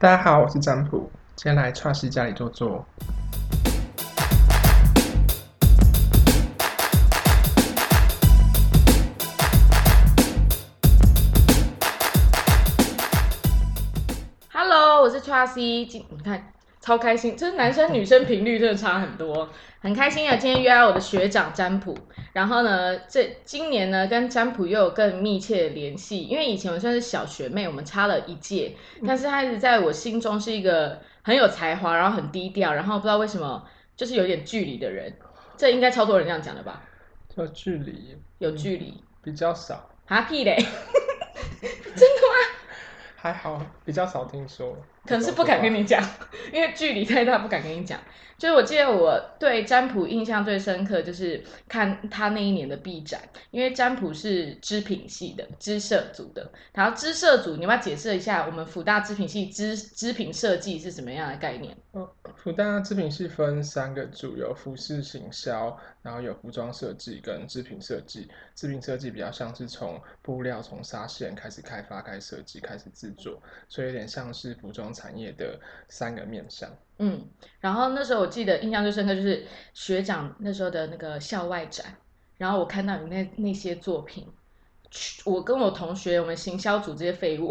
大家好，我是占卜，今天来创西家里坐坐。Hello，我是 Tracy，今你看超开心，就是男生 女生频率真的差很多，很开心啊！今天约来我的学长占卜，然后呢，这今年呢跟占卜又有更密切的联系，因为以前我算是小学妹，我们差了一届，但是他一直在我心中是一个很有才华，然后很低调，然后不知道为什么就是有点距离的人，这应该超多人这样讲的吧？有距离，有距离，比较少，哈屁嘞，还好，比较少听说。可能是不敢跟你讲，因为距离太大，不敢跟你讲。就是我记得我对占卜印象最深刻，就是看他那一年的 B 展，因为占卜是织品系的，织设组的。然后织设组，你要不要解释一下我们福大织品系织织品设计是什么样的概念？哦，福大织品系分三个组，有服饰行销，然后有服装设计跟织品设计。织品设计比较像是从布料、从纱线开始开发、开始设计、开始制作，所以有点像是服装产业的三个面向。嗯，然后那时候我记得印象最深刻就是学长那时候的那个校外展，然后我看到你那那些作品，去我跟我同学我们行销组这些废物，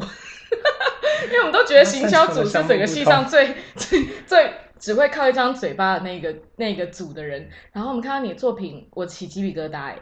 因为我们都觉得行销组是整个系上最 最最只会靠一张嘴巴的那个那个组的人，然后我们看到你的作品，我起鸡皮疙瘩哎。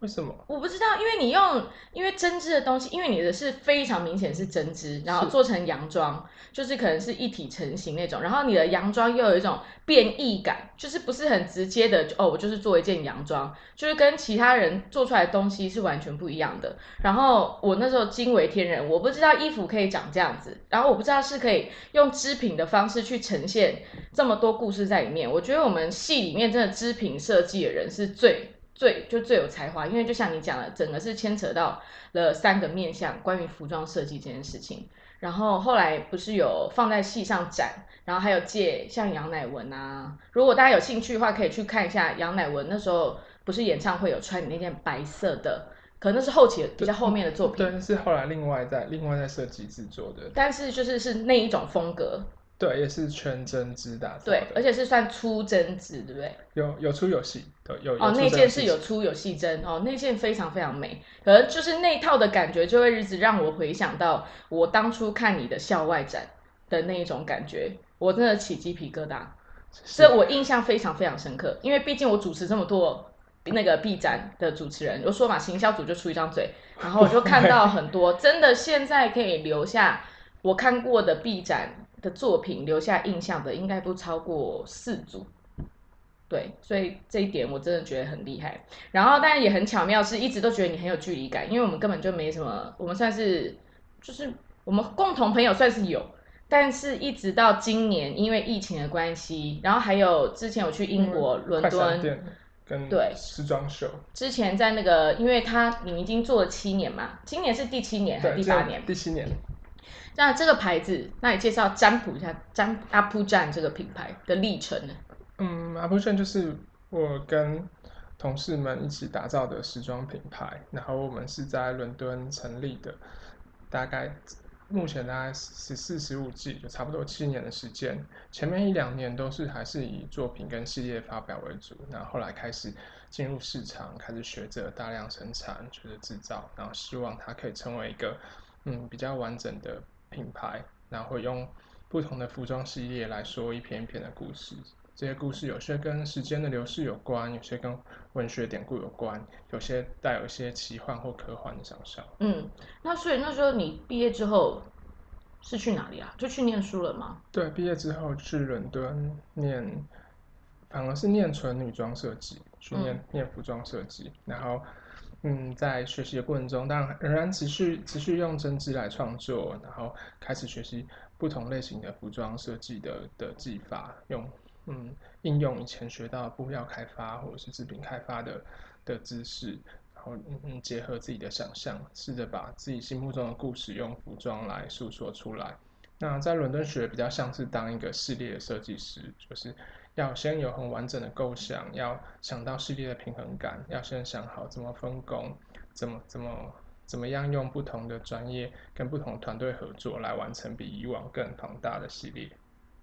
为什么？我不知道，因为你用因为针织的东西，因为你的是非常明显是针织，然后做成洋装，就是可能是一体成型那种，然后你的洋装又有一种变异感，就是不是很直接的哦，我就是做一件洋装，就是跟其他人做出来的东西是完全不一样的。然后我那时候惊为天人，我不知道衣服可以长这样子，然后我不知道是可以用织品的方式去呈现这么多故事在里面。我觉得我们系里面真的织品设计的人是最。最就最有才华，因为就像你讲的，整个是牵扯到了三个面向，关于服装设计这件事情。然后后来不是有放在戏上展，然后还有借像杨乃文啊，如果大家有兴趣的话，可以去看一下杨乃文那时候不是演唱会有穿你那件白色的，可能是后期比较后面的作品，对，是后来另外在另外在设计制作的，但是就是是那一种风格。对，也是全针织打造的。对，而且是算粗针织，对不对？有有粗有细，对，有哦，那件是有粗有细针哦，那件非常非常美。可能就是那套的感觉，就会一直让我回想到我当初看你的校外展的那一种感觉，我真的起鸡皮疙瘩。这我印象非常非常深刻，因为毕竟我主持这么多那个 B 展的主持人，我说嘛，行销组就出一张嘴，然后我就看到很多 真的现在可以留下我看过的 B 展。的作品留下印象的应该不超过四组，对，所以这一点我真的觉得很厉害。然后，但也很巧妙，是一直都觉得你很有距离感，因为我们根本就没什么，我们算是就是我们共同朋友算是有，但是一直到今年因为疫情的关系，然后还有之前我去英国伦敦跟对时装秀，之前在那个，因为他你已经做了七年嘛，今年是第七年还是第八年？第七年。那这个牌子，那你介绍占卜一下占阿普占这个品牌的历程呢？嗯，阿普占就是我跟同事们一起打造的时装品牌，然后我们是在伦敦成立的，大概目前大概十四十五季，就差不多七年的时间。前面一两年都是还是以作品跟系列发表为主，然后后来开始进入市场，开始学着大量生产，学着制造，然后希望它可以成为一个嗯比较完整的。品牌，然后会用不同的服装系列来说一篇一篇的故事。这些故事有些跟时间的流逝有关，有些跟文学典故有关，有些带有一些奇幻或科幻的想象。嗯，那所以那时候你毕业之后是去哪里啊？就去念书了吗？对，毕业之后去伦敦念，反而是念纯女装设计，去念念服装设计，然后。嗯，在学习的过程中，当然仍然持续持续用针织来创作，然后开始学习不同类型的服装设计的的技法，用嗯应用以前学到布料开发或者是制品开发的的知识，然后嗯结合自己的想象，试着把自己心目中的故事用服装来诉说出来。那在伦敦学比较像是当一个系列的设计师，就是。要先有很完整的构想，要想到系列的平衡感，要先想好怎么分工，怎么怎么怎么样用不同的专业跟不同团队合作来完成比以往更庞大的系列。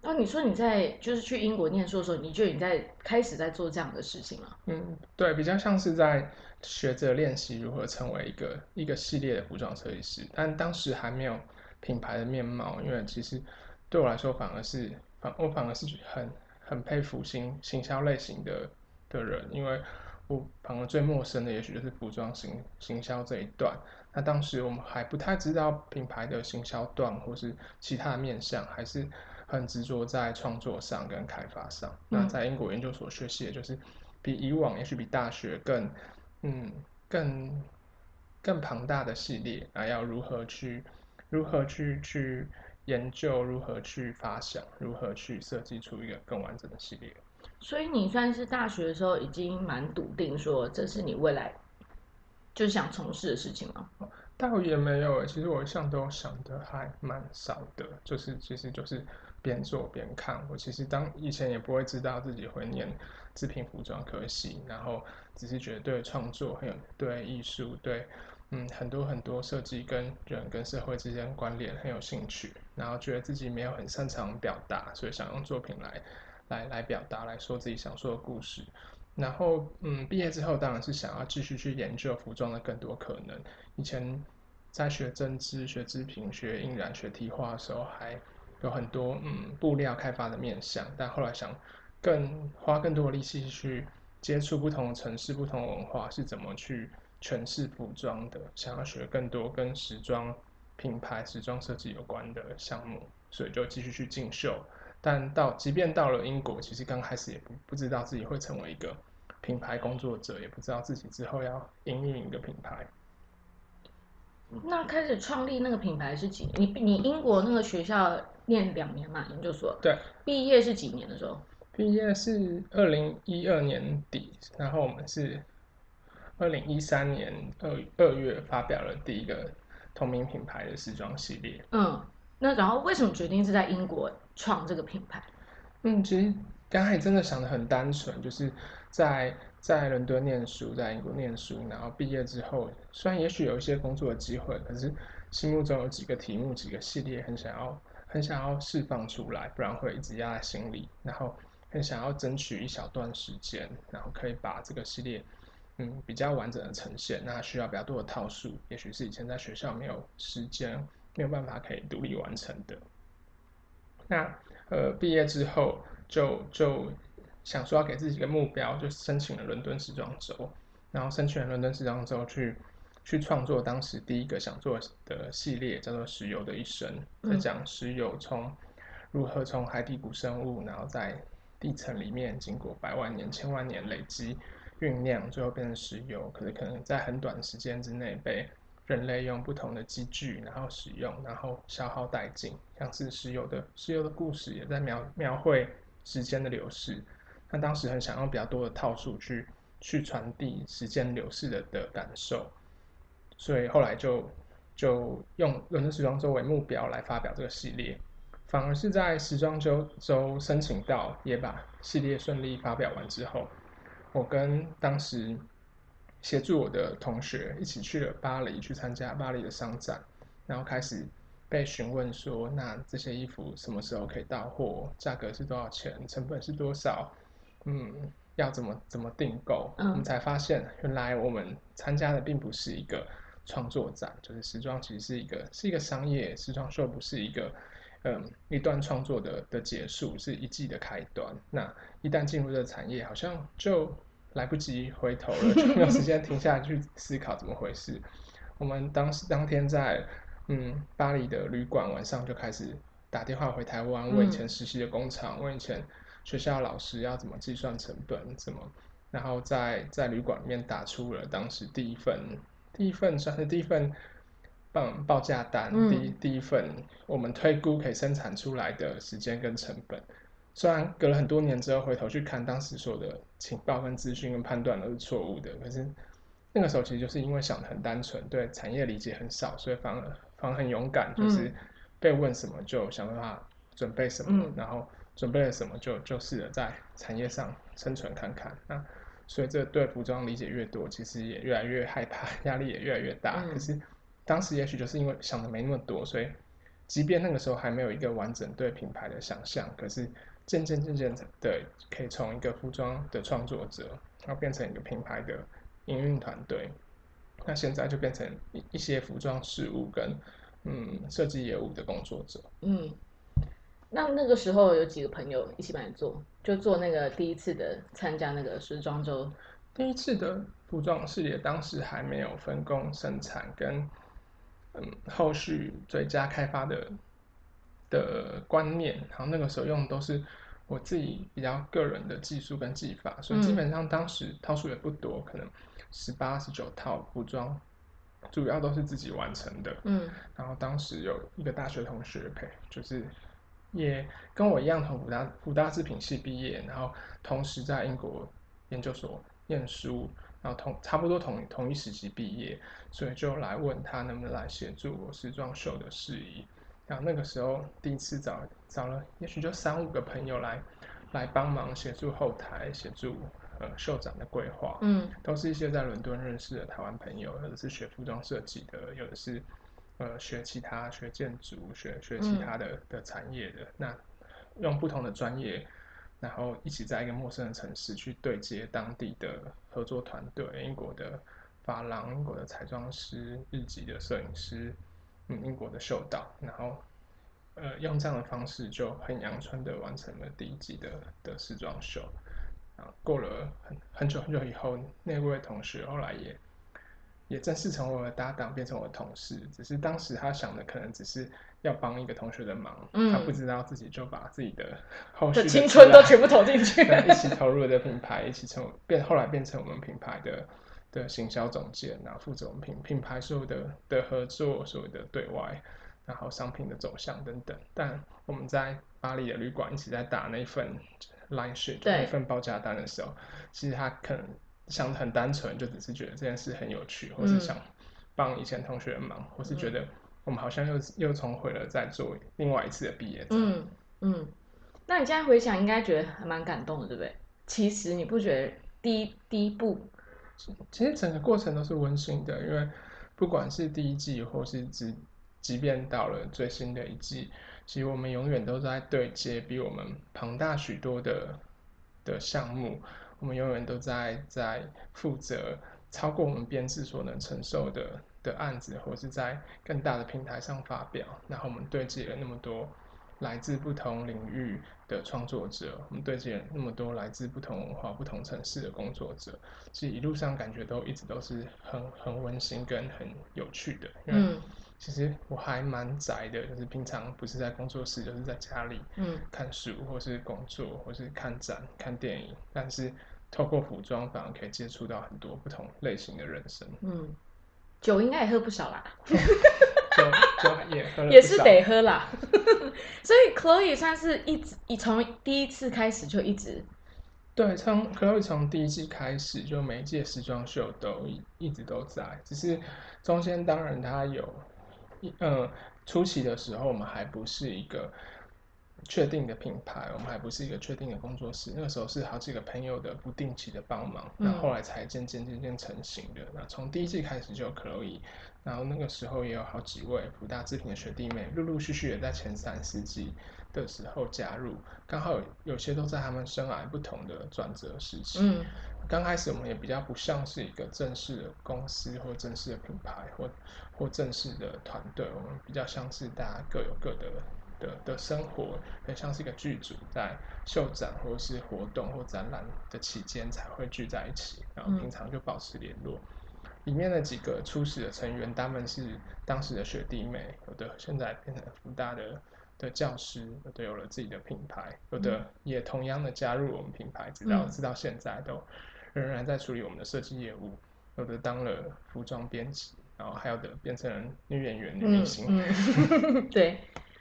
哦，你说你在就是去英国念书的时候，你觉得你在开始在做这样的事情了？嗯，对，比较像是在学着练习如何成为一个一个系列的服装设计师，但当时还没有品牌的面貌，因为其实对我来说反而是反我反而是很很佩服行行销类型的的人，因为我反而最陌生的也许就是服装行行销这一段。那当时我们还不太知道品牌的行销段或是其他的面向，还是。很执着在创作上跟开发上。那在英国研究所学习的就是比以往，也许比大学更，嗯，更更庞大的系列啊，要如何去如何去去研究，如何去发想，如何去设计出一个更完整的系列。所以你算是大学的时候已经蛮笃定说这是你未来就想从事的事情吗？倒也没有，其实我一向都想的还蛮少的，就是其实就是。边做边看，我其实当以前也不会知道自己会念制品服装科系，然后只是觉得对创作很有对艺术对嗯很多很多设计跟人跟社会之间关联很有兴趣，然后觉得自己没有很擅长表达，所以想用作品来来来表达来说自己想说的故事。然后嗯毕业之后当然是想要继续去研究服装的更多可能。以前在学针织、学织品、学印染、学提画的时候还。有很多嗯布料开发的面向，但后来想更花更多的力气去接触不同的城市、不同的文化是怎么去诠释服装的，想要学更多跟时装品牌、时装设计有关的项目，所以就继续去进修。但到即便到了英国，其实刚开始也不不知道自己会成为一个品牌工作者，也不知道自己之后要营运一个品牌。那开始创立那个品牌是几年？你你英国那个学校念两年嘛，研究所。对。毕业是几年的时候？毕业是二零一二年底，然后我们是二零一三年二二月发表了第一个同名品牌的时装系列。嗯，那然后为什么决定是在英国创这个品牌？嗯，其实刚才真的想的很单纯，就是在。在伦敦念书，在英国念书，然后毕业之后，虽然也许有一些工作的机会，可是心目中有几个题目、几个系列，很想要、很想要释放出来，不然会一直压在心里。然后很想要争取一小段时间，然后可以把这个系列，嗯，比较完整的呈现。那需要比较多的套数，也许是以前在学校没有时间、没有办法可以独立完成的。那呃，毕业之后就就。想说要给自己一个目标，就申请了伦敦时装周，然后申请了伦敦时装周去去创作当时第一个想做的系列，叫做《石油的一生》，在讲石油从如何从海底古生物，然后在地层里面经过百万年、千万年累积酝酿，最后变成石油，可是可能在很短时间之内被人类用不同的机具然后使用，然后消耗殆尽，像是石油的石油的故事也在描描绘时间的流逝。他当时很想用比较多的套数去去传递时间流逝的的感受，所以后来就就用伦敦时装周为目标来发表这个系列，反而是在时装周周申请到也把系列顺利发表完之后，我跟当时协助我的同学一起去了巴黎去参加巴黎的商展，然后开始被询问说，那这些衣服什么时候可以到货？价格是多少钱？成本是多少？嗯，要怎么怎么订购？我们才发现，原来我们参加的并不是一个创作展，就是时装其实是一个是一个商业时装秀，不是一个嗯一段创作的的结束，是一季的开端。那一旦进入这个产业，好像就来不及回头了，就没有时间停下来去思考怎么回事。我们当时当天在嗯巴黎的旅馆，晚上就开始打电话回台湾，问以前实习的工厂，问以前。学校老师要怎么计算成本？怎么？然后在在旅馆里面打出了当时第一份第一份算是第一份报报价单，第第一份我们推估可以生产出来的时间跟成本。虽然隔了很多年之后回头去看，当时说的情报跟资讯跟判断都是错误的，可是那个时候其实就是因为想的很单纯，对产业理解很少，所以反而反而很勇敢，就是被问什么就想办法准备什么，然后。准备了什么就就试着在产业上生存看看。那随着对服装理解越多，其实也越来越害怕，压力也越来越大。可是当时也许就是因为想的没那么多，所以即便那个时候还没有一个完整对品牌的想象，可是渐渐渐渐的可以从一个服装的创作者，然后变成一个品牌的营运团队。那现在就变成一一些服装事务跟嗯设计业务的工作者。嗯，那那个时候有几个朋友一起帮你做，就做那个第一次的参加那个时装周。第一次的服装事业当时还没有分工生产跟嗯后续追加开发的的观念，然后那个时候用的都是我自己比较个人的技术跟技法，所以基本上当时套数也不多，可能十八十九套服装，主要都是自己完成的。嗯然后当时有一个大学同学陪，就是也跟我一样从福大福大制品系毕业，然后同时在英国研究所念书，然后同差不多同同一时期毕业，所以就来问他能不能来协助我时装秀的事宜。然后那个时候第一次找找了，也许就三五个朋友来来帮忙协助后台，协助呃秀展的规划。嗯都是一些在伦敦认识的台湾朋友，有的是学服装设计的，有的是呃学其他学建筑、学学其他的、的产业的。那用不同的专业，然后一起在一个陌生的城市去对接当地的合作团队，英国的发廊、英国的彩妆师、日籍的摄影师，嗯，英国的秀导，然后。呃，用这样的方式就很阳春的完成了第一季的的时装秀。啊，过了很很久很久以后，那位同学后来也也正式成为我的搭档，变成我的同事。只是当时他想的可能只是要帮一个同学的忙，嗯他不知道自己就把自己的 后续的的青春都全部投进去。一起投入的品牌，一起成变后来变成我们品牌的的行销总监，然后负责我们品品牌所有的的合作，所有的对外，然后商品的走向等等。但我们在巴黎的旅馆一起在打那份 line sheet 对那份报价单的时候，其实他可能想的很单纯，就只是觉得这件事很有趣，或是嗯想帮以前同学的忙，或是觉得我们好像又又重回了在做另外一次的毕业展。嗯嗯，那你现在回想，应该觉得还蛮感动的，对不对？其实你不觉得第一第一步，其实整个过程都是温馨的，因为不管是第一季，或是即即便到了最新的一季，其实我们永远都在对接比我们庞大许多的的项目，我们永远都在在负责超过我们编制所能承受的的案子，或是在更大的平台上发表，然后我们对接了那么多来自不同领域的创作者，我们对接了那么多来自不同文化、不同城市的工作者，其实一路上感觉都一直都是很很温馨跟很有趣的。因为嗯。其实我还蛮宅的，就是平常不是在工作室，就是在家里嗯。看书，或是工作，或是看展、看电影。但是透过服装，反而可以接触到很多不同类型的人生，嗯，酒应该也喝不少啦，酒酒也喝了也是得喝啦。所以 Chloe 算是一直，一从第一次开始就一直，对，从 Chloe 从第一季开始，就每一届时装秀都一一直都在，只是中间当然它有，一呃，初期的时候我们还不是一个确定的品牌，我们还不是一个确定的工作室，那个时候是好几个朋友的不定期的帮忙，那嗯后来才渐渐渐渐成型的。那从第一季开始就有 Chloe，然后那个时候也有好几位福大制品的学弟妹，陆陆续续也在前三四季的时候加入，刚好有有些都在他们生涯不同的转折时期。嗯刚开始我们也比较不像是一个正式的公司或正式的品牌或或正式的团队，我们比较像是大家各有各的的的生活，很像是一个剧组在秀展或是活动或展览的期间才会聚在一起，然后嗯平常就保持联络。里面的几个初始的成员，他们是当时的学弟妹，有的现在变成福大的的教师，有的有了自己的品牌，有的也同样的加入我们品牌，直到嗯直到现在都仍然在处理我们的设计业务，有的当了服装编辑，然后还有的变成女演员、女明嗯星。嗯，对，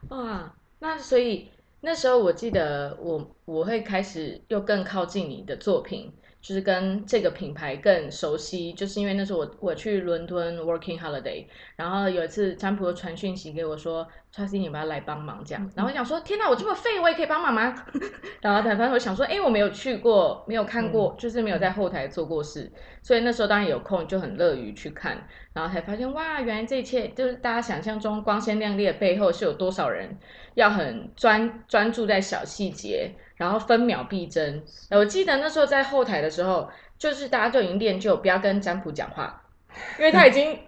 哇，那所以那时候我记得我我会开始又更靠近你的作品，就是跟这个品牌更熟悉，就是因为那时候我我去伦敦 working holiday，然后有一次占卜传讯息给我说，t r u s t y 你们要来帮忙这样。然后我想说，天哪，我这么废，我也可以帮忙吗？然后反正我想说，哎，我没有去过，没有看过，就是没有在后台做过事，所以那时候当然有空就很乐于去看，然后才发现哇，原来这一切就是大家想象中光鲜亮丽的背后是有多少人要很专专注在小细节，然后分秒必争。我记得那时候在后台的时候，就是大家就已经练就不要跟占卜讲话，因为他已经。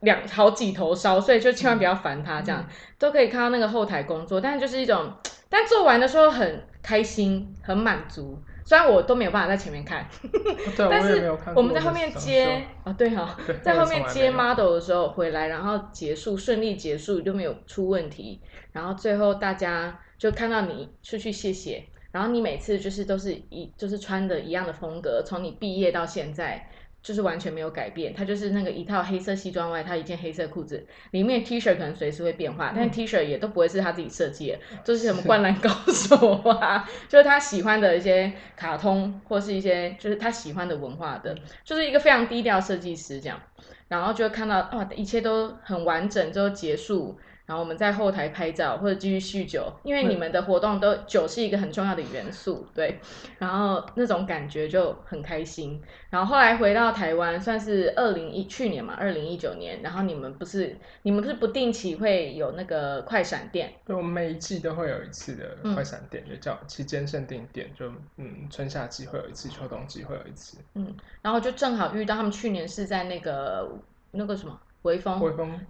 两 好几头烧，所以就千万不要烦他，这样都可以看到那个后台工作，但是就是一种，但做完的时候很开心，很满足。虽然我都没有办法在前面看，但是我们在后面接啊，对 哈，在后面接 model 的时候回来，然后结束顺利结束就没有出问题，然后最后大家就看到你出去谢谢，然后你每次就是都是一就是穿的一样的风格，从你毕业到现在。就是完全没有改变，他就是那个一套黑色西装外套，一件黑色裤子，里面 T 恤可能随时会变化，但 T 恤也都不会是他自己设计的，就是什么灌篮高手啊，就是他喜欢的一些卡通或是一些就是他喜欢的文化的，就是一个非常低调设计师这样，然后就看到哇，一切都很完整，之后结束。然后我们在后台拍照或者继续酗酒，因为你们的活动都酒是一个很重要的元素，对。然后那种感觉就很开心。然后后来回到台湾，算是二零一去年嘛，二零一九年。然后你们不是你们不是不定期会有那个快闪店？对，我们每一季都会有一次的快闪店，就叫期间限定店。就嗯，春夏季会有一次，秋冬季会有一次。嗯，然后就正好遇到他们去年是在那个那个什么。微风，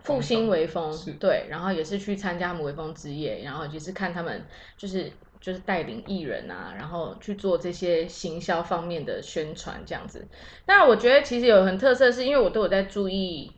复兴微风，对，然后也是去参加他们微风之夜，然后也是看他们就是就是带领艺人啊，然后去做这些行销方面的宣传这样子。那我觉得其实有很特色，是因为我都有在注意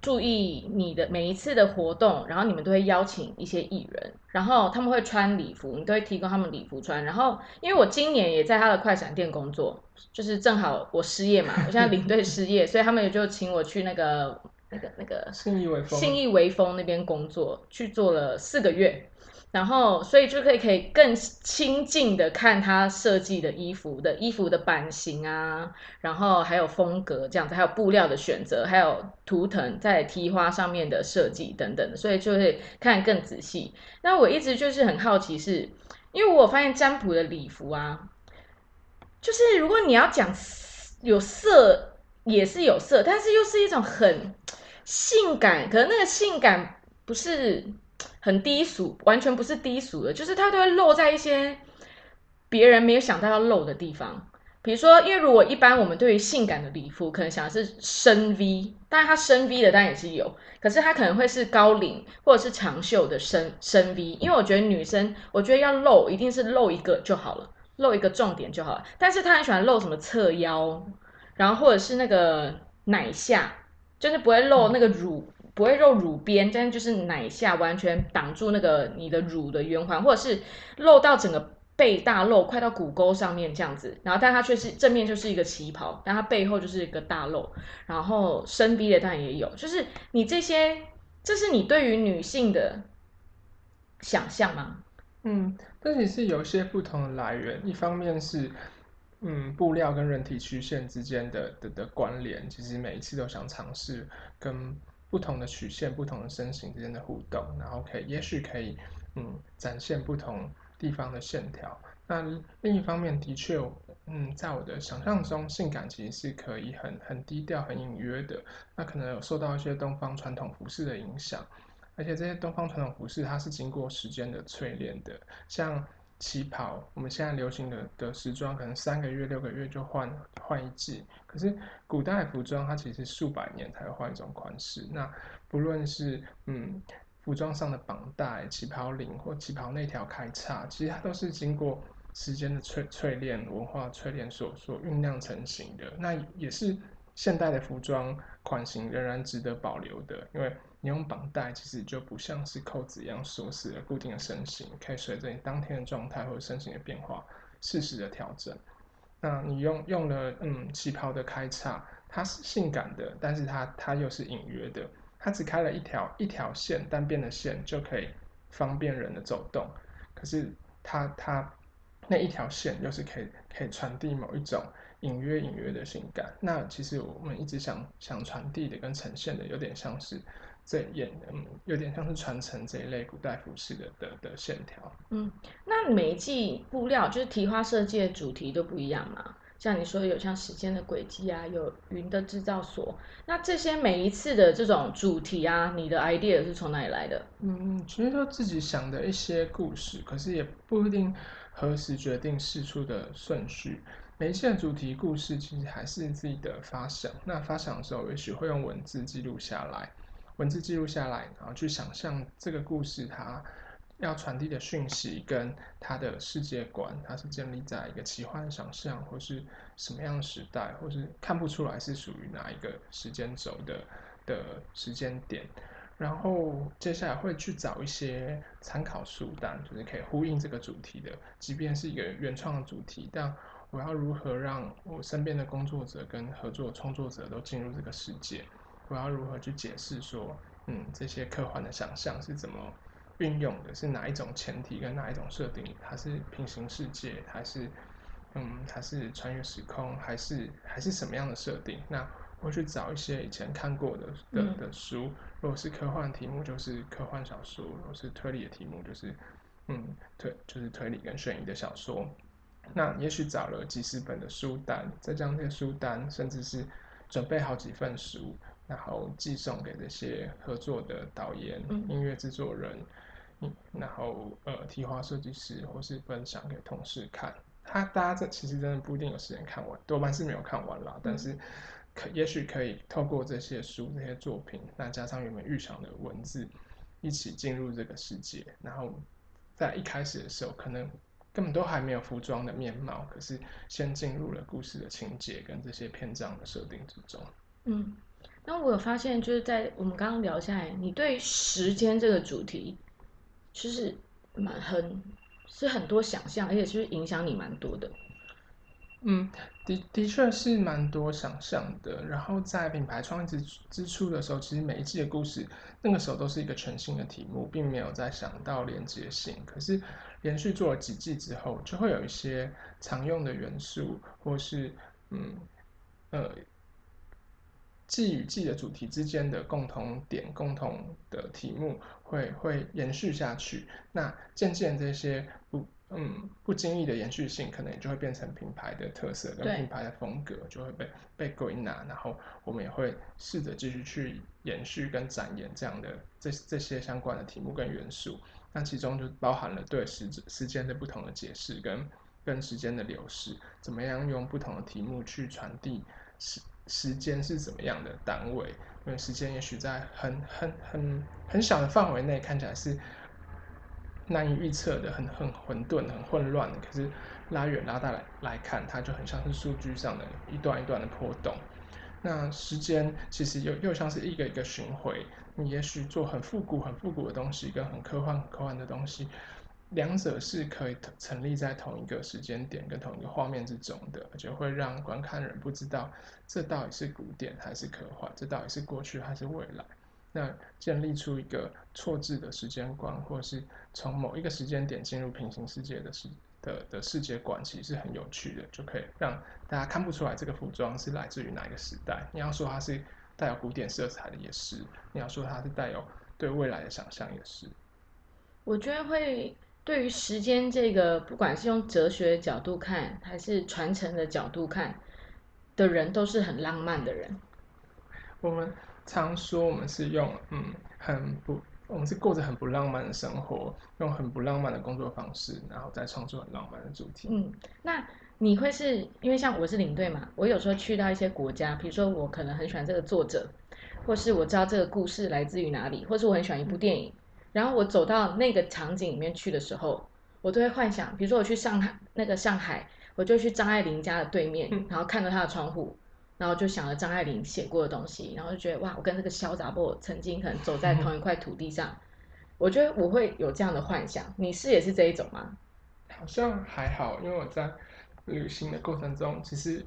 注意你的每一次的活动，然后你们都会邀请一些艺人，然后他们会穿礼服，你都会提供他们礼服穿。然后因为我今年也在他的快闪店工作，就是正好我失业嘛，我现在领队失业，所以他们也就请我去那个。那个那个信义微风，信义微风那边工作去做了四个月，然后所以就可以可以更亲近的看他设计的衣服的衣服的版型啊，然后还有风格这样子，还有布料的选择，还有图腾在提花上面的设计等等的，所以就会看更仔细。那我一直就是很好奇，是因为我发现占卜的礼服啊，就是如果你要讲有色。也是有色，但是又是一种很性感，可能那个性感不是很低俗，完全不是低俗的，就是它都会露在一些别人没有想到要露的地方。比如说，因为如果一般我们对于性感的礼服，可能想的是深 V，当然它深 V 的当然也是有，可是它可能会是高领或者是长袖的深深 V，因为我觉得女生，我觉得要露一定是露一个就好了，露一个重点就好了。但是她很喜欢露什么侧腰。然后或者是那个奶下，就是不会露那个乳，不会露乳边，但是就是奶下完全挡住那个你的乳的圆环，或者是露到整个背大露，快到骨沟上面这样子。然后但它却是正面就是一个旗袍，但它背后就是一个大露。然后深 V 的当然也有，就是你这些，这是你对于女性的想象吗？嗯，但也是有些不同的来源，一方面是。嗯，布料跟人体曲线之间的的的关联，其实每一次都想尝试跟不同的曲线、不同的身形之间的互动，然后可以，也许可以，嗯，展现不同地方的线条。那另一方面，的确，嗯，在我的想象中，性感其实是可以很很低调、很隐约的。那可能有受到一些东方传统服饰的影响，而且这些东方传统服饰它是经过时间的淬炼的，像。旗袍，我们现在流行的的时装，可能三个月、六个月就换换一季。可是古代服装，它其实数百年才会换一种款式。那不论是嗯服装上的绑带、旗袍领或旗袍那条开叉，其实它都是经过时间的淬淬炼、文化淬炼所所酝酿成型的。那也是现代的服装款型仍然值得保留的，因为。你用绑带其实就不像是扣子一样锁死了固定的身形，可以随着你当天的状态或者身形的变化适时的调整。那你用用了嗯旗袍的开叉，它是性感的，但是它它又是隐约的，它只开了一条一条线单边的线就可以方便人的走动，可是它它那一条线又是可以可以传递某一种隐约隐约的性感。那其实我们一直想想传递的跟呈现的有点像是。这也嗯有点像是传承这一类古代服饰的的的线条。嗯，那每一季布料就是提花设计的主题都不一样嘛？像你说有像时间的轨迹啊，有云的制造所，那这些每一次的这种主题啊，你的 idea 是从哪里来的？嗯，其实都自己想的一些故事，可是也不一定何时决定事出的顺序。每一季的主题故事其实还是自己的发想，那发想的时候也许会用文字记录下来，文字记录下来，然后去想象这个故事它。要传递的讯息跟它的世界观，它是建立在一个奇幻想象，或是什么样的时代，或是看不出来是属于哪一个时间轴的的时间点。然后接下来会去找一些参考书单，就是可以呼应这个主题的，即便是一个原创的主题，但我要如何让我身边的工作者跟合作创作者都进入这个世界？我要如何去解释说，嗯，这些科幻的想象是怎么？运用的是哪一种前提跟哪一种设定？它是平行世界，还是嗯，它是穿越时空，还是还是什么样的设定？那我去找一些以前看过的的的书。如果是科幻题目，就是科幻小说；如果是推理的题目，就是嗯推就是推理跟悬疑的小说。那也许找了几十本的书单，再将这些书单，甚至是准备好几份书，然后寄送给这些合作的导演、音乐制作人。然后呃，提花设计师或是分享给同事看，他大家这其实真的不一定有时间看完，多半是没有看完啦。但是可也许可以透过这些书、这些作品，那加上原本预想的文字，一起进入这个世界。然后在一开始的时候，可能根本都还没有服装的面貌，可是先进入了故事的情节跟这些篇章的设定之中。嗯，那我有发现，就是在我们刚刚聊下来，你对时间这个主题。其实蛮很是很多想象，而且其实影响你蛮多的。嗯，的的确是蛮多想象的。然后在品牌创之之初的时候，其实每一季的故事那个时候都是一个全新的题目，并没有再想到连接性。可是连续做了几季之后，就会有一些常用的元素，或是嗯呃。季与季的主题之间的共同点、共同的题目会会延续下去。那渐渐这些不嗯不经意的延续性，可能也就会变成品牌的特色跟品牌的风格，就会被被归纳。然后我们也会试着继续去延续跟展演这样的这这些相关的题目跟元素。那其中就包含了对时时间的不同的解释跟跟时间的流逝，怎么样用不同的题目去传递时。时间是怎么样的单位？因为时间也许在很很很很小的范围内看起来是难以预测的，很很混沌、很混乱的。可是拉远拉大来来看，它就很像是数据上的一段一段的波动。那时间其实又又像是一个一个巡回，你也许做很复古、很复古的东西，跟很科幻、科幻的东西。两者是可以成立在同一个时间点跟同一个画面之中的，而且会让观看人不知道这到底是古典还是科幻，这到底是过去还是未来。那建立出一个错置的时间观，或是从某一个时间点进入平行世界的世的的世界观，其实是很有趣的，就可以让大家看不出来这个服装是来自于哪一个时代。你要说它是带有古典色彩的，也是；你要说它是带有对未来的想象，也是。我觉得会。对于时间这个，不管是用哲学角度看，还是传承的角度看，的人都是很浪漫的人。我们常说我们是用嗯很不，我们是过着很不浪漫的生活，用很不浪漫的工作方式，然后再创作很浪漫的主题。嗯，那你会是因为像我是领队嘛，我有时候去到一些国家，比如说我可能很喜欢这个作者，或是我知道这个故事来自于哪里，或是我很喜欢一部电影。然后我走到那个场景里面去的时候，我都会幻想，比如说我去上海那个上海，我就去张爱玲家的对面，然后看到她的窗户，然后就想了张爱玲写过的东西，然后就觉得哇，我跟这个潇洒波曾经可能走在 同一块土地上，我觉得我会有这样的幻想。你是也是这一种吗？好像还好，因为我在旅行的过程中，其实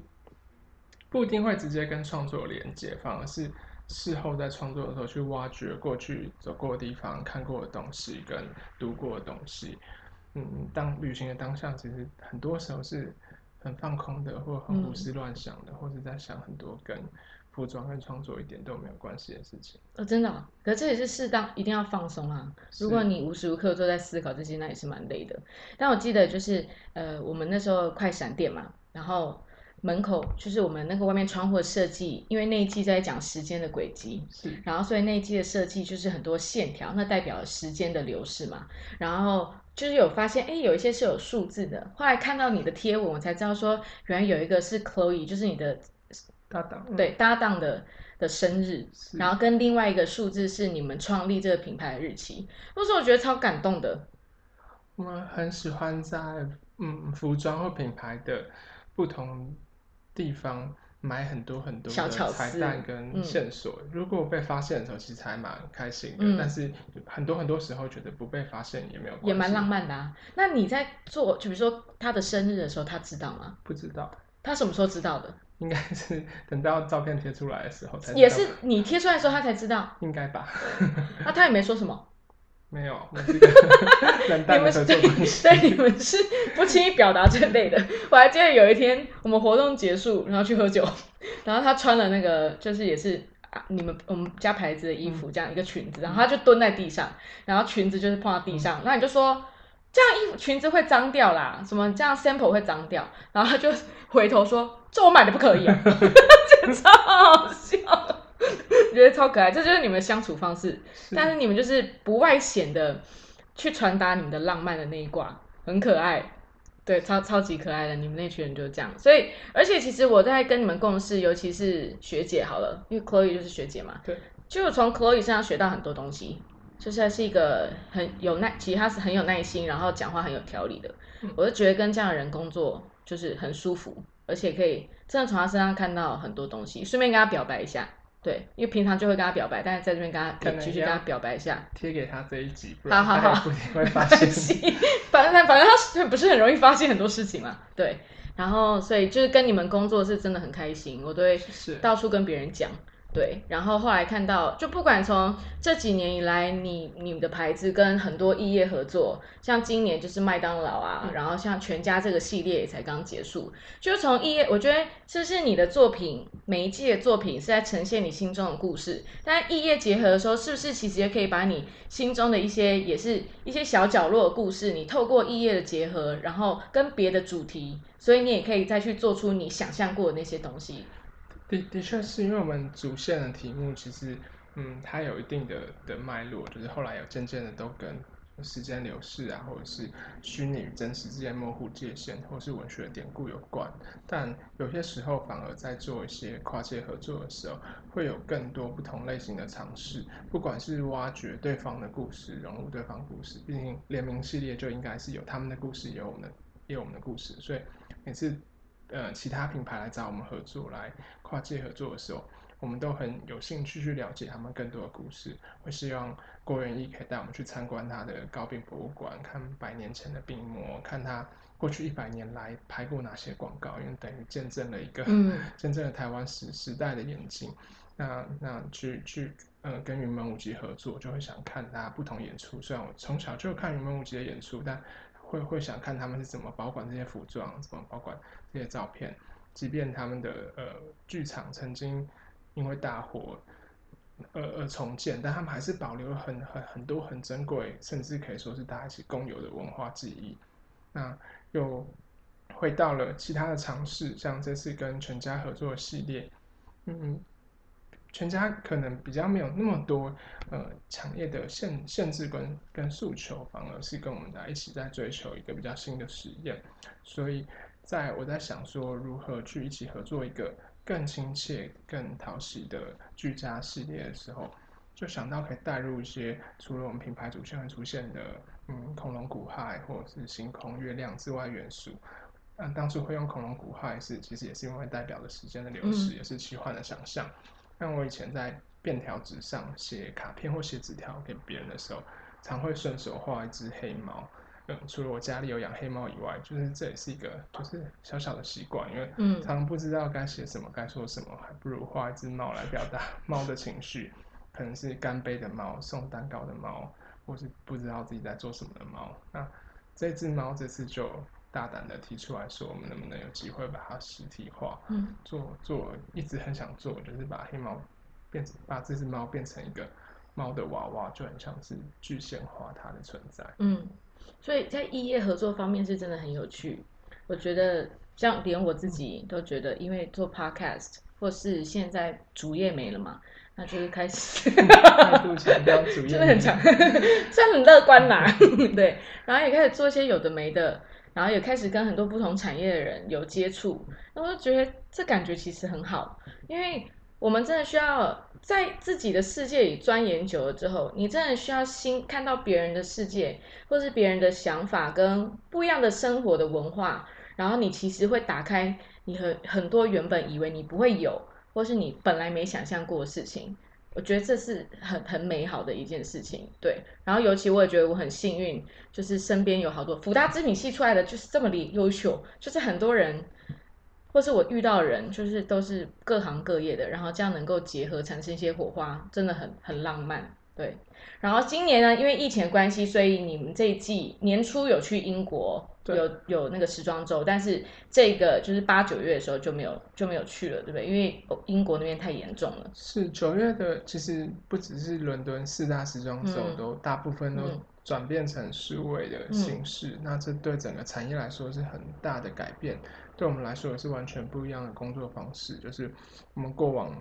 不一定会直接跟创作连接，反而是。事后在创作的时候，去挖掘过去走过的地方、看过的东西跟读过的东西。嗯，当旅行的当下，其实很多时候是很放空的，或很胡思乱想的，或者在想很多跟服装跟创作一点都没有关系的事情。哦，真的、哦，可这也是适当，一定要放松啊。如果你无时无刻都在思考这些，那也是蛮累的。但我记得就是，呃，我们那时候快闪电嘛，然后门口就是我们那个外面窗户的设计，因为那一季在讲时间的轨迹，是然后所以那一季的设计就是很多线条，那代表了时间的流逝嘛。然后就是有发现，哎，有一些是有数字的。后来看到你的贴文，我才知道说，原来有一个是 Chloe，就是你的搭档，嗯，对搭档的的生日，然后跟另外一个数字是你们创立这个品牌的日期。那时候我觉得超感动的。我们很喜欢在嗯服装或品牌的不同地方买很多很多的彩蛋跟嗯线索。如果被发现的时候，其实还蛮开心的。嗯但是很多很多时候觉得不被发现也没有关系，也蛮浪。漫的啊。那你在做，就比如说他的生日的时候，他知道吗？不知道，他什么时候知道的？应该是等到照片贴出来的时候才知道也是你贴出来的时候，他才知道。应该吧？那他也没说什么。没有，我们是一个 冷你淡的合们是对作关系。对，你们是不轻易表达这类的。我还记得有一天我们活动结束，然后去喝酒，然后他穿了那个就是也是啊你们我们家牌子的衣服，这样一个裙子，然后他就蹲在地上，然后裙子就是碰到地上，然后你就说。这样衣服裙子会脏掉啦，什么这样 sample 会脏掉，然后他就回头说：“这我买的不可以啊，这超好笑，觉得超可爱，这就是你们的相处方式。但是你们就是不外显的去传达你们的浪漫的那一挂，很可爱，对，超超级可爱的。你们那群人就是这样，所以而且其实我在跟你们共事，尤其是学姐好了，因为 Chloe 就是学姐嘛，对，就从 Chloe 身上学到很多东西，就是她是一个很有耐，其实她是很有耐心，然后讲话很有条理的。嗯我就觉得跟这样的人工作就是很舒服，而且可以真的从他身上看到很多东西，顺便跟他表白一下。对，因为平常就会跟他表白，但是在这边跟他继续跟他表白一下。贴给他这一集，不好好好然他不一定会发现。反正反正他是不是很容易发现很多事情嘛？对，然后所以就是跟你们工作是真的很开心，我都会到处跟别人讲。对，然后后来看到，就不管从这几年以来，你你的牌子跟很多异业合作，像今年就是麦当劳啊，嗯然后像全家这个系列也才刚结束，就从异业，我觉得是不是你的作品每一季的作品是在呈现你心中的故事，但异业结合的时候，是不是其实也可以把你心中的一些也是一些小角落的故事，你透过异业的结合，然后跟别的主题，所以你也可以再去做出你想象过的那些东西。的的确是因为我们主线的题目其实，嗯，它有一定的的脉络，就是后来有渐渐的都跟时间流逝啊，或者是虚拟与真实之间模糊界限，或是文学典故有关。但有些时候反而在做一些跨界合作的时候，会有更多不同类型的尝试，不管是挖掘对方的故事，融入对方故事。毕竟联名系列就应该是有他们的故事，也有我们的也有我们的故事，所以每次呃其他品牌来找我们合作来跨界合作的时候，我们都很有兴趣去了解他们更多的故事。会希望郭元义可以带我们去参观他的高病博物馆，看百年前的病魔，看他过去一百年来拍过哪些广告，因为等于见证了一个嗯真正的台湾时时代的演进。那那去去呃跟云门舞集合作，就会想看他不同演出。虽然我从小就看云门舞集的演出，但会会想看他们是怎么保管这些服装，怎么保管这些照片。即便他们的呃剧场曾经因为大火而而重建，但他们还是保留了很很很多很珍贵，甚至可以说是大家一起共有的文化记忆。那又回到了其他的尝试，像这次跟全家合作的系列，嗯，全家可能比较没有那么多呃强烈的限限制跟跟诉求，反而是跟我们在一起在追求一个比较新的实验。所以在我在想说如何去一起合作一个更亲切、更讨喜的居家系列的时候，就想到可以带入一些除了我们品牌主线会出现的，嗯，恐龙骨骸或者是星空、月亮之外元素。嗯，当初会用恐龙骨骸是其实也是因为代表了时间的流逝，嗯也是奇幻的想象。像我以前在便条纸上写卡片或写纸条给别人的时候，常会顺手画一只黑猫。嗯，除了我家里有养黑猫以外，就是这也是一个就是小小的习惯，因为嗯常常不知道该写什么、该说什么，还不如画一只猫来表达 猫的情绪，可能是干杯的猫、送蛋糕的猫，或是不知道自己在做什么的猫。那这只猫这次就大胆的提出来说，我们能不能有机会把它实体化？嗯，做做一直很想做，就是把黑猫变成把这只猫变成一个猫的娃娃，就很像是具现化它的存在。嗯，所以在异业合作方面是真的很有趣。我觉得像连我自己都觉得，因为做 podcast 或是现在主业没了嘛，那就是开始 真的很强，虽然很乐观啦，对，然后也开始做一些有的没的，然后也开始跟很多不同产业的人有接触，那我就觉得这感觉其实很好，因为我们真的需要在自己的世界里钻研久了之后，你真的需要新看到别人的世界，或是别人的想法跟不一样的生活的文化，然后你其实会打开你很很多原本以为你不会有，或是你本来没想象过的事情。我觉得这是很很美好的一件事情，对。然后尤其我也觉得我很幸运，就是身边有好多福大织品系出来的就是这么的优秀，就是很多人，或是我遇到的人，就是都是各行各业的，然后这样能够结合产生一些火花，真的很很浪漫，对。然后今年呢，因为疫情的关系，所以你们这一季年初有去英国，有有那个时装周，但是这个就是八九月的时候就没有就没有去了，对不对？因为哦英国那边太严重了。是九月的，其实不只是伦敦四大时装周嗯都大部分都嗯转变成数位的形式，那这对整个产业来说是很大的改变，对我们来说也是完全不一样的工作方式。就是我们过往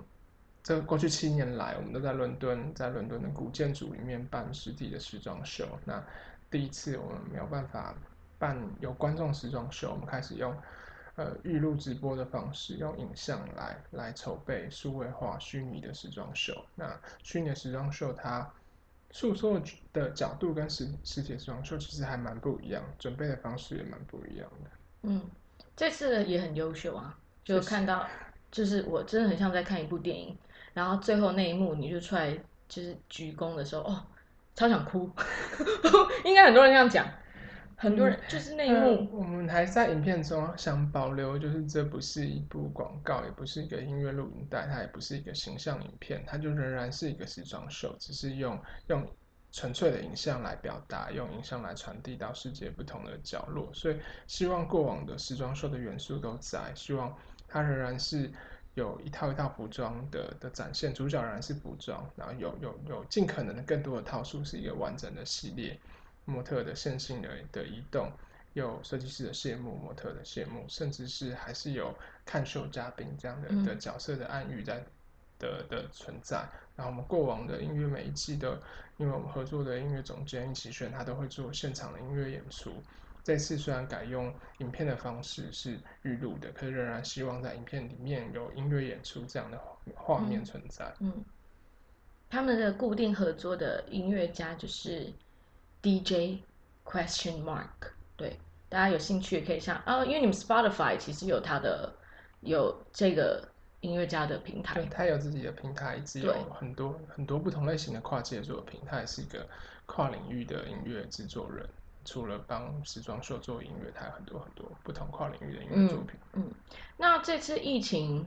这过去七年来，我们都在伦敦，在伦敦的古建筑里面办实体的时装秀。那第一次我们没有办法办有观众时装秀，我们开始用呃预录直播的方式，用影像来来筹备数位化虚拟的时装秀。那虚拟的时装秀它诉说的角度跟实实体的时装秀其实还蛮不一样，准备的方式也蛮不一样的。嗯，这次也很优秀啊，就看到，就是我真的很像在看一部电影，然后最后那一幕你就出来就是鞠躬的时候，哦，超想哭，应该很多人这样讲，很多人就是那一幕，呃我们还在影片中想保留，就是这不是一部广告，也不是一个音乐录影带，它也不是一个形象影片，它就仍然是一个时装秀，只是用用纯粹的影像来表达，用影像来传递到世界不同的角落。所以希望过往的时装秀的元素都在，希望它仍然是有一套一套服装的的展现，主角仍然是服装，然后有有有尽可能的更多的套数是一个完整的系列。模特的线性的的移动，有设计师的谢幕、模特的谢幕，甚至是还是有看秀嘉宾这样的嗯的角色的暗喻在的的存在。然后我们过往的音乐每一季的，因为我们合作的音乐总监一起选，他都会做现场的音乐演出。这次虽然改用影片的方式是预录的，可是仍然希望在影片里面有音乐演出这样的画画面嗯存在。嗯，他们的固定合作的音乐家就是 DJ Question Mark，对，大家有兴趣也可以上哦，因为你们 Spotify 其实有他的有这个音乐家的平台对，台，他有自己的平台，一直有很多很多不同类型的跨界作品。他也是一个跨领域的音乐制作人，除了帮时装秀做音乐，他有很多很多不同跨领域的音乐作品。嗯，那这次疫情，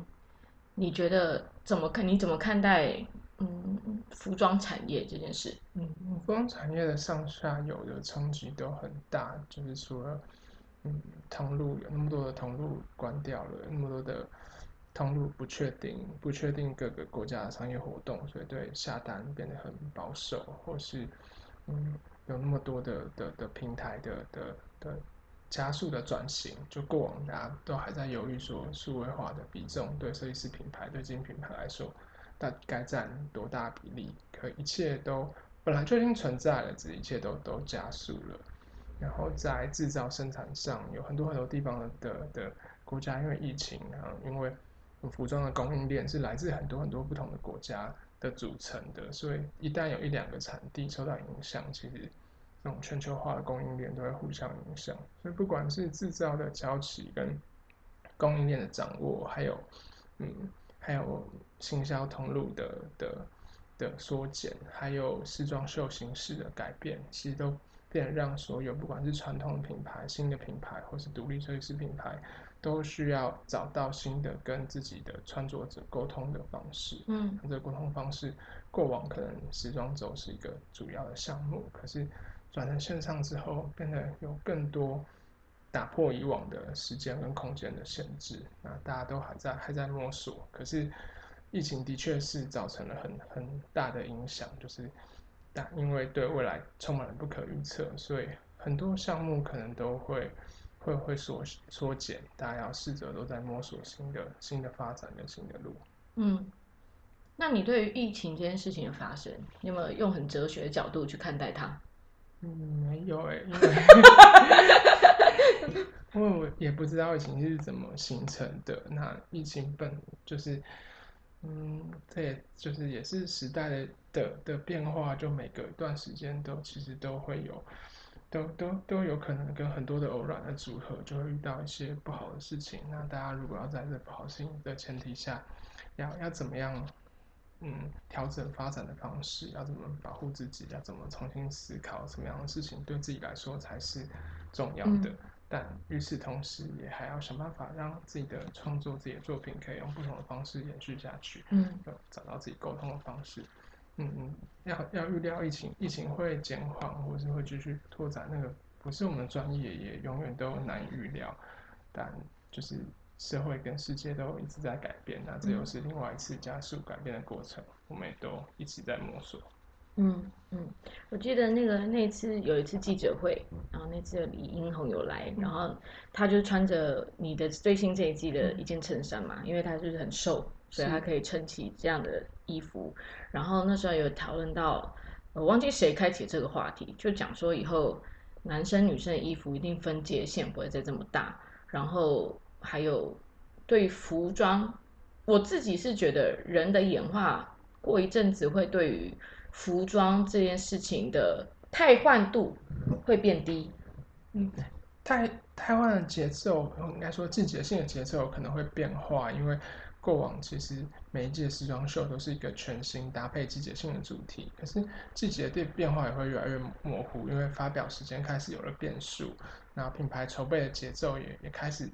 你觉得怎么看？你怎么看待嗯服装产业这件事？嗯，服装产业的上下游的冲击都很大，就是除了嗯通路有那么多的通路关掉了，那么多的通路不确定，不确定各个国家的商业活动，所以对下单变得很保守，或是嗯有那么多的的的平台的的的加速的转型，就过往大家都还在犹豫说数位化的比重对设计师品牌对精品品牌来说。大概占多大比例？可一切都本来就已经存在了，只一切都都加速了。然后在制造生产上，有很多很多地方的的国家因为疫情啊，因为服装的供应链是来自很多很多不同的国家的组成的，所以一旦有一两个产地受到影响，其实这种全球化的供应链都会互相影响。所以不管是制造的交期跟供应链的掌握，还有嗯。还有行销通路的的的缩减，还有时装秀形式的改变，其实都变让所有不管是传统品牌、新的品牌，或是独立设计师品牌，都需要找到新的跟自己的穿着者沟通的方式。嗯这个沟通方式，过往可能时装周是一个主要的项目，可是转成线上之后，变得有更多打破以往的时间跟空间的限制。那大家都还在还在摸索，可是疫情的确是造成了很很大的影响，就是但因为对未来充满了不可预测，所以很多项目可能都会会会缩缩减，大家要试着都在摸索新的新的发展跟新的路。嗯，那你对于疫情这件事情的发生，你有没有用很哲学的角度去看待它？嗯，没有哎、因为因为我也不知道疫情是怎么形成的。那疫情本就是，嗯，这也就是也是时代的的的变化，就每隔一段时间都其实都会有，都都都有可能跟很多的偶然的组合，就会遇到一些不好的事情。那大家如果要在这不好事情的前提下，要要怎么样？嗯，调整发展的方式，要怎么保护自己，要怎么重新思考什么样的事情对自己来说才是重要的。嗯但与此同时，也还要想办法让自己的创作、自己的作品可以用不同的方式延续下去，嗯要找到自己沟通的方式。嗯嗯，要要预料疫情疫情会减缓，或是会继续拓展，那个不是我们专业，也永远都难以预料。但就是社会跟世界都一直在改变，那这又是另外一次加速改变的过程，我们也都一直在摸索。嗯嗯，我记得那个那次有一次记者会，然后那次有李英红有来，然后他就穿着你的最新这一季的一件衬衫嘛，因为他就是很瘦，所以他可以撑起这样的衣服。然后那时候有讨论到，我忘记谁开启这个话题，就讲说以后男生女生的衣服一定分界线不会再这么大，然后还有对服装，我自己是觉得人的演化过一阵子会对于服装这件事情的汰换度会变低。嗯，太台湾的节奏，应该说季节性的节奏可能会变化，因为过往其实每一届时装秀都是一个全新搭配季节性的主题，可是季节的变化也会越来越模糊，因为发表时间开始有了变数，然后品牌筹备的节奏也也开始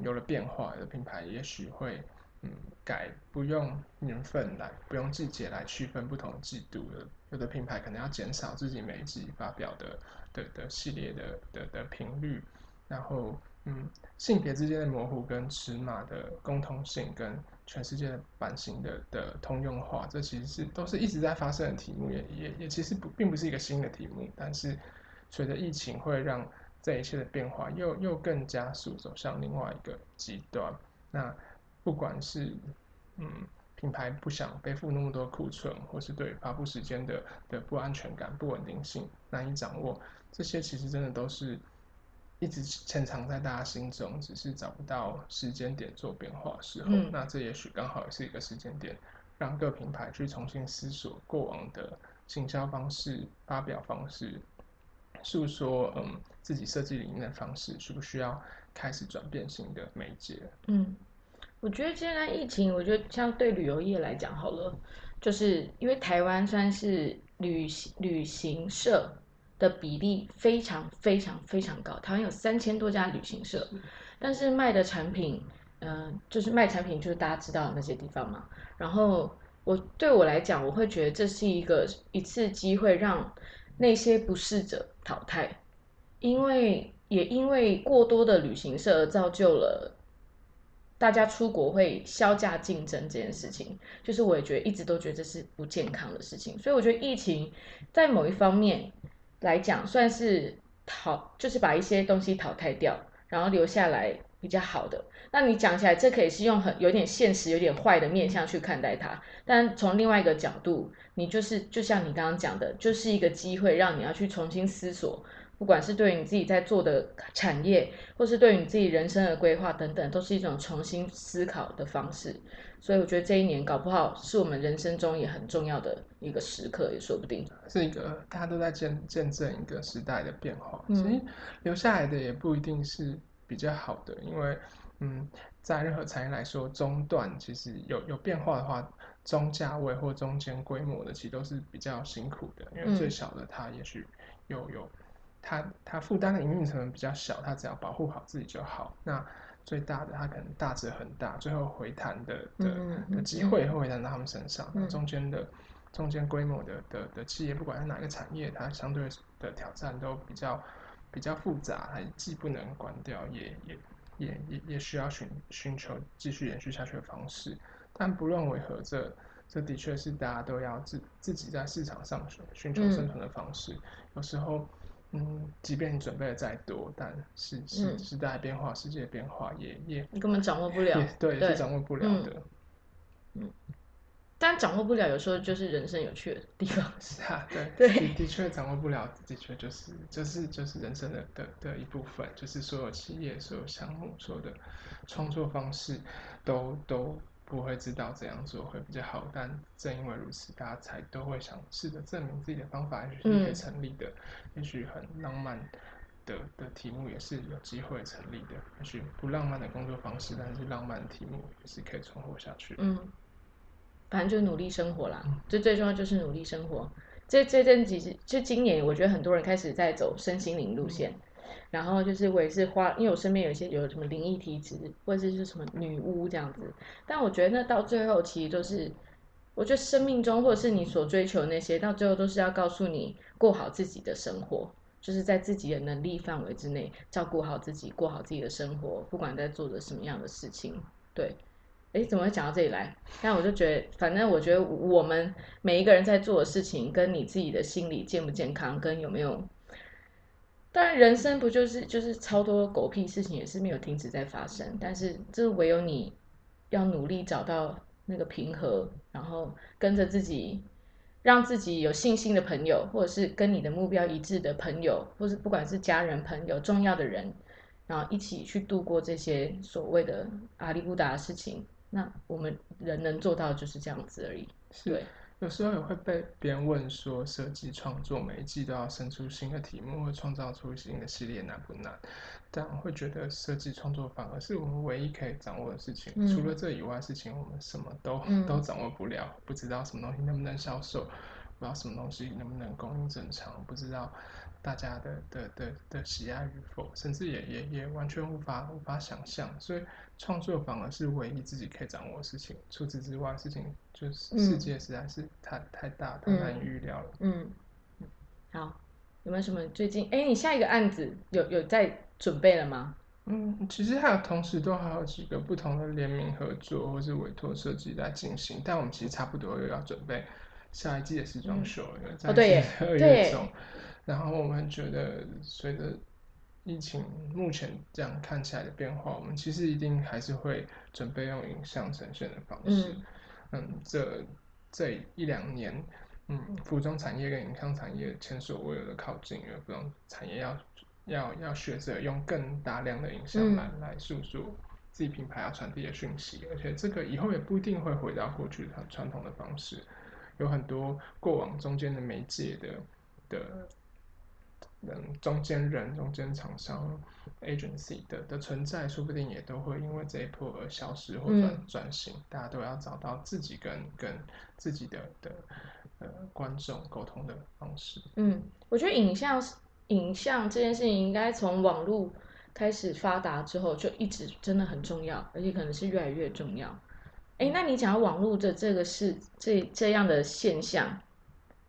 有了变化，有的品牌也许会嗯改不用年份来，不用季节来区分不同季度的，有的品牌可能要减少自己每一季发表的的的系列的的的频率，然后嗯性别之间的模糊跟尺码的共通性跟全世界的版型的的通用化，这其实是都是一直在发生的题目，也也也其实不并不是一个新的题目，但是随着疫情会让这一切的变化又又更加速走向另外一个极端。那不管是嗯品牌不想背负那么多库存，或是对发布时间的的不安全感、不稳定性难以掌握，这些其实真的都是一直潜藏在大家心中，只是找不到时间点做变化的时候。嗯那这也许刚好也是一个时间点，让各品牌去重新思索过往的行销方式、发表方式，诉说嗯自己设计理念的方式，需不需要开始转变新的媒介？嗯，我觉得现在疫情，我觉得像对旅游业来讲好了，就是因为台湾算是旅行旅行社的比例非常非常非常高，台湾有三千多家旅行社，但是卖的产品，嗯、就是卖产品就是大家知道的那些地方嘛。然后我对我来讲，我会觉得这是一个一次机会，让那些不适者淘汰，因为也因为过多的旅行社而造就了大家出国会销价竞争这件事情，就是我也觉得一直都觉得这是不健康的事情，所以我觉得疫情在某一方面来讲算是淘，就是把一些东西淘汰掉，然后留下来比较好的。那你讲起来，这可以是用很有点现实、有点坏的面向去看待它，但从另外一个角度，你就是就像你刚刚讲的，就是一个机会，让你要去重新思索，不管是对于你自己在做的产业，或是对于你自己人生的规划等等，都是一种重新思考的方式。所以我觉得这一年搞不好是我们人生中也很重要的一个时刻，也说不定。是一个大家都在见见证一个时代的变化，嗯其实留下来的也不一定是比较好的，因为嗯，在任何产业来说，中段其实有有变化的话，中价位或中间规模的其实都是比较辛苦的，因为嗯最小的它也许有有它它负担的营运成本比较小，它只要保护好自己就好。那最大的它可能大值很大，最后回弹的的机会也会回弹到他们身上。那嗯中间的中间规模的的的企业，不管是哪个产业，它相对的挑战都比较比较复杂，还既不能关掉，也也也也也需要寻寻求继续延续下去的方式。但不论为何，这这的确是大家都要自自己在市场上寻寻求生存的方式。有时候，嗯，即便你准备的再多，但是时时代变化、世界变化，也也你根本掌握不了，对，是掌握不了的。嗯。但掌握不了，有时候就是人生有趣的地方。是啊，对，对，的确掌握不了，的确就是就是就是人生的的的一部分，就是所有企业、所有项目、所有的创作方式，都都不会知道怎样做会比较好。但正因为如此，大家才都会想试着证明自己的方法也许是可以成立的，也许很浪漫的的题目也是有机会成立的，也许不浪漫的工作方式，但是浪漫的题目也是可以存活下去。嗯。反正就是努力生活啦，最最重要就是努力生活。这这阵其实就今年，我觉得很多人开始在走身心灵路线。然后就是我也是花，因为我身边有一些有什么灵异体质，或者是什么女巫这样子。但我觉得那到最后其实都是，我觉得生命中或者是你所追求那些，到最后都是要告诉你过好自己的生活，就是在自己的能力范围之内照顾好自己，过好自己的生活，不管在做着什么样的事情，对。哎，怎么会讲到这里来？但我就觉得，反正我觉得我们每一个人在做的事情，跟你自己的心理健不健康，跟有没有，当然人生不就是就是超多狗屁事情也是没有停止在发生。但是这唯有你要努力找到那个平和，然后跟着自己，让自己有信心的朋友，或者是跟你的目标一致的朋友，或是不管是家人、朋友、重要的人，然后一起去度过这些所谓的阿里不达的事情。那我们人能做到就是这样子而已。是，有时候也会被别人问说，设计创作每一季都要生出新的题目，或创造出新的系列难不难？但我会觉得设计创作反而是我们唯一可以掌握的事情。除了这以外事情，我们什么都都掌握不了，不知道什么东西能不能销售，不知道什么东西能不能供应正常，不知道。大家的的的的喜爱与否，甚至也也也完全无法无法想象，所以创作反而是唯一自己可以掌握的事情。除此之外，事情就是世界实在是太太大，太难预料了。嗯，好，有没有什么最近？哎，你下一个案子有有在准备了吗？嗯，其实还有同时都还有几个不同的联名合作或是委托设计在进行，但我们其实差不多又要准备下一季的时装秀了，在二月中。然后我们觉得，随着疫情目前这样看起来的变化，我们其实一定还是会准备用影像呈现的方式。嗯，这这一两年，嗯，服装产业跟影像产业前所未有的靠近，因为服装产业要要要学着用更大量的影像来来诉说自己品牌要传递的讯息，而且这个以后也不一定会回到过去传传统的方式，有很多过往中间的媒介的的。嗯，中间人、中间厂商 agency 的的存在，说不定也都会因为这一波而消失或转转型。大家都要找到自己跟跟自己的的呃观众沟通的方式。嗯，我觉得影像影像这件事情，应该从网络开始发达之后，就一直真的很重要，而且可能是越来越重要。哎，那你讲网络的这个是这这样的现象？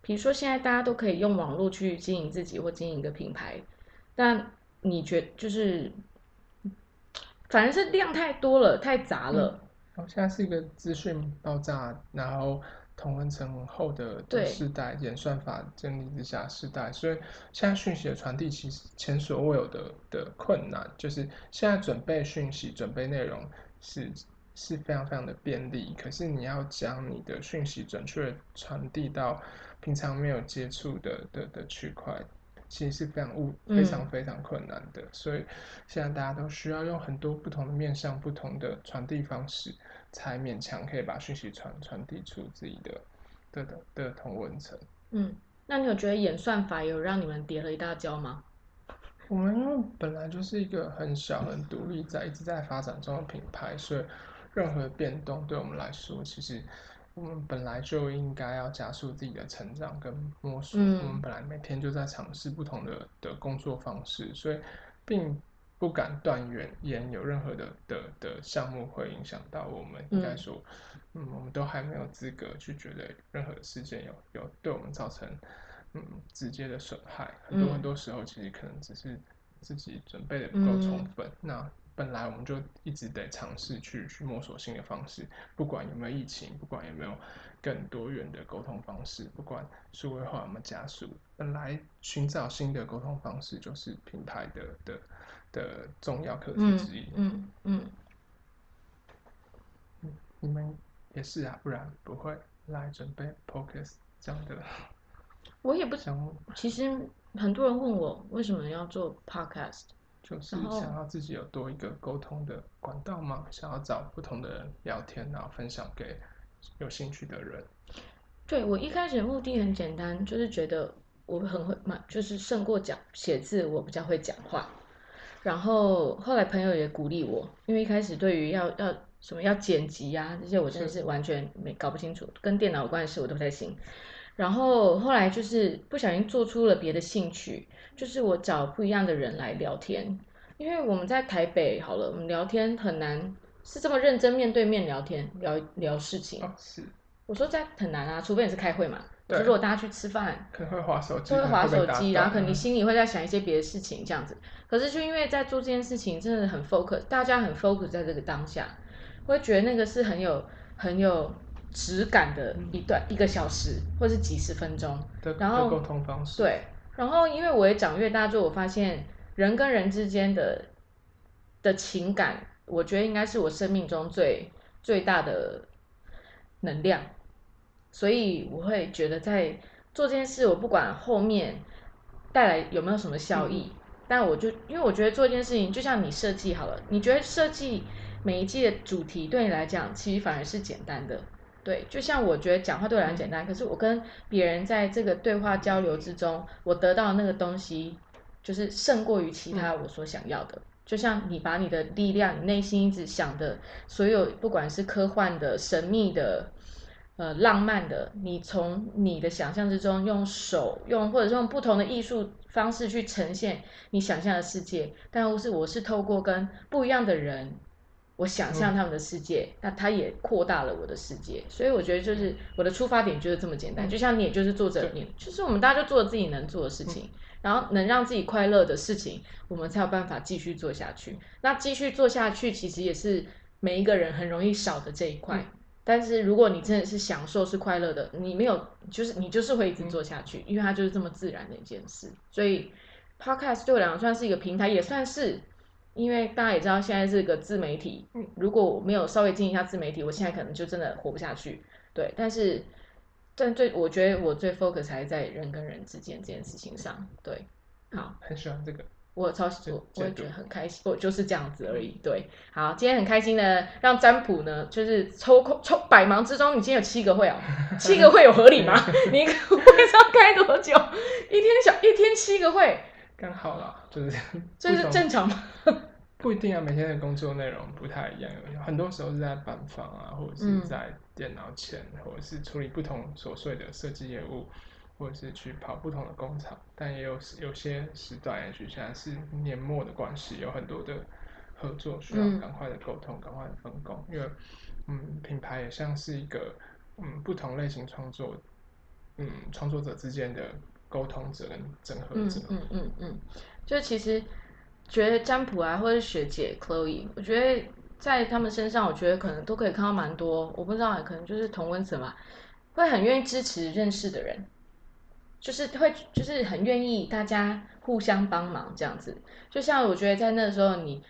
比如说，现在大家都可以用网络去经营自己或经营一个品牌，但你觉就是，反正是量太多了，太杂了。然后现在是一个资讯爆炸，然后同温层后的时代，演算法建立之下时代，所以现在讯息的传递其实前所未有的的困难，就是现在准备讯息、准备内容是是非常非常的便利，可是你要将你的讯息准确传递到。平常没有接触的的的区块，其实是非常物非常非常困难的，所以现在大家都需要用很多不同的面向、不同的传递方式，才勉强可以把讯息传传递出自己的的的的同文层。嗯，那你有觉得演算法有让你们跌了一大跤吗？我们因为本来就是一个很小、很独立在一直在发展中的品牌，所以任何变动对我们来说，其实。我们本来就应该要加速自己的成长跟摸索。我们本来每天就在尝试不同的的工作方式，所以并不敢断言有任何的的的项目会影响到我们。应该说，嗯，我们都还没有资格去觉得任何事件有有对我们造成嗯直接的损害。很多很多时候，其实可能只是自己准备的不够充分。那本来我们就一直得尝试去去摸索新的方式，不管有没有疫情，不管有没有更多元的沟通方式，不管数位化有没有加速，本来寻找新的沟通方式就是品牌的的的重要课题之一。嗯嗯，你们也是啊，不然不会来准备 Podcast 这样的。我也不想，其实很多人问我为什么要做 Podcast。就是想要自己有多一个沟通的管道吗？想要找不同的人聊天，然后分享给有兴趣的人。对我一开始的目的很简单，就是觉得我很会嘛，就是胜过讲写字，我比较会讲话。然后后来朋友也鼓励我，因为一开始对于要要什么要剪辑啊这些，我真的是完全没搞不清楚，跟电脑有关的事我都不太行。然后后来就是不小心做出了别的兴趣。就是我找不一样的人来聊天，因为我们在台北好了，我们聊天很难是这么认真面对面聊天聊聊事情。是，我说在很难啊，除非你是开会嘛。就如果大家去吃饭，可能会划手机，会划手机，然后可能你心里会在想一些别的事情这样子。可是就因为在做这件事情，真的很 focus，大家很 focus 在这个当下，会觉得那个是很有很有质感的一段一个小时或是几十分钟的沟通方式。对。然后，因为我也长越大，就我发现人跟人之间的的情感，我觉得应该是我生命中最最大的能量。所以我会觉得，在做这件事，我不管后面带来有没有什么效益，但我就因为我觉得做一件事情，就像你设计好了，你觉得设计每一季的主题对你来讲，其实反而是简单的。对，就像我觉得讲话对我来讲简单，可是我跟别人在这个对话交流之中，我得到那个东西，就是胜过于其他我所想要的。就像你把你的力量，你内心一直想的所有，不管是科幻的、神秘的、呃浪漫的，你从你的想象之中，用手用或者是用不同的艺术方式去呈现你想象的世界，但不是我是透过跟不一样的人。我想象他们的世界，那他也扩大了我的世界，所以我觉得就是我的出发点就是这么简单。就像你，也就是做着你，就是我们大家就做自己能做的事情，然后能让自己快乐的事情，我们才有办法继续做下去。那继续做下去，其实也是每一个人很容易少的这一块。但是如果你真的是享受是快乐的，你没有，就是你就是会一直做下去，因为它就是这么自然的一件事。所以，Podcast 对我来讲算是一个平台，也算是。因为大家也知道，现在是个自媒体。嗯，如果我没有稍微经营一下自媒体，我现在可能就真的活不下去。对，但是，但最我觉得我最 focus 还在人跟人之间这件事情上。对，好，很喜欢这个，我超喜，我我也觉得很开心。我就是这样子而已。对，好，今天很开心的让占卜呢，就是抽空抽百忙之中，你今天有七个会哦，七个会有合理吗？你一个会要开多久？一天小一天七个会。刚好啦，就是这是正常吗？不一定啊，每天的工作内容不太一样，很多时候是在板房啊，或者是在电脑前，或者是处理不同琐碎的设计业务，或者是去跑不同的工厂。但也有有些时段，也许现在是年末的关系，有很多的合作需要赶快的沟通，赶快的分工。因为嗯，品牌也像是一个嗯不同类型创作嗯创作者之间的。沟通者跟整合者，嗯嗯嗯，就其实觉得占卜啊，或者学姐 Chloe，我觉得在他们身上，我觉得可能都可以看到蛮多。我不知道，可能就是同温层嘛，会很愿意支持认识的人，就是会就是很愿意大家互相帮忙这样子。就像我觉得在那时候，你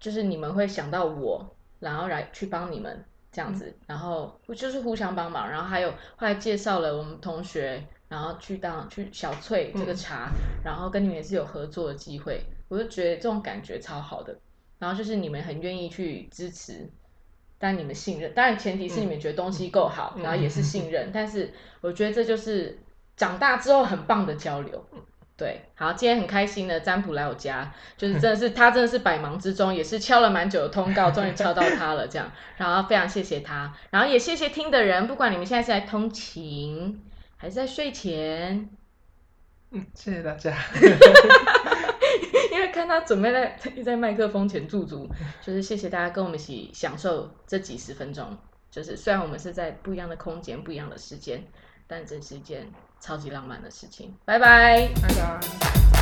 就是你们会想到我，然后来去帮你们这样子，然后就是互相帮忙，然后还有后来介绍了我们同学。然后去当去小翠这个茶，然后跟你们也是有合作的机会，我就觉得这种感觉超好的。然后就是你们很愿意去支持，但你们信任，当然前提是你们觉得东西够好，然后也是信任。但是我觉得这就是长大之后很棒的交流。对，好，今天很开心的占卜来我家，就是 真的是他真的是百忙之中也是敲了蛮久的通告，终于敲到他了这样。然后非常谢谢他，然后也谢谢听的人，不管你们现在是在通勤。还是在睡前，嗯，谢谢大家。因为看他准备在在麦克风前驻足，就是谢谢大家跟我们一起享受这几十分钟。就是虽然我们是在不一样的空间、不一样的时间，但这是一件超级浪漫的事情。拜拜，拜拜。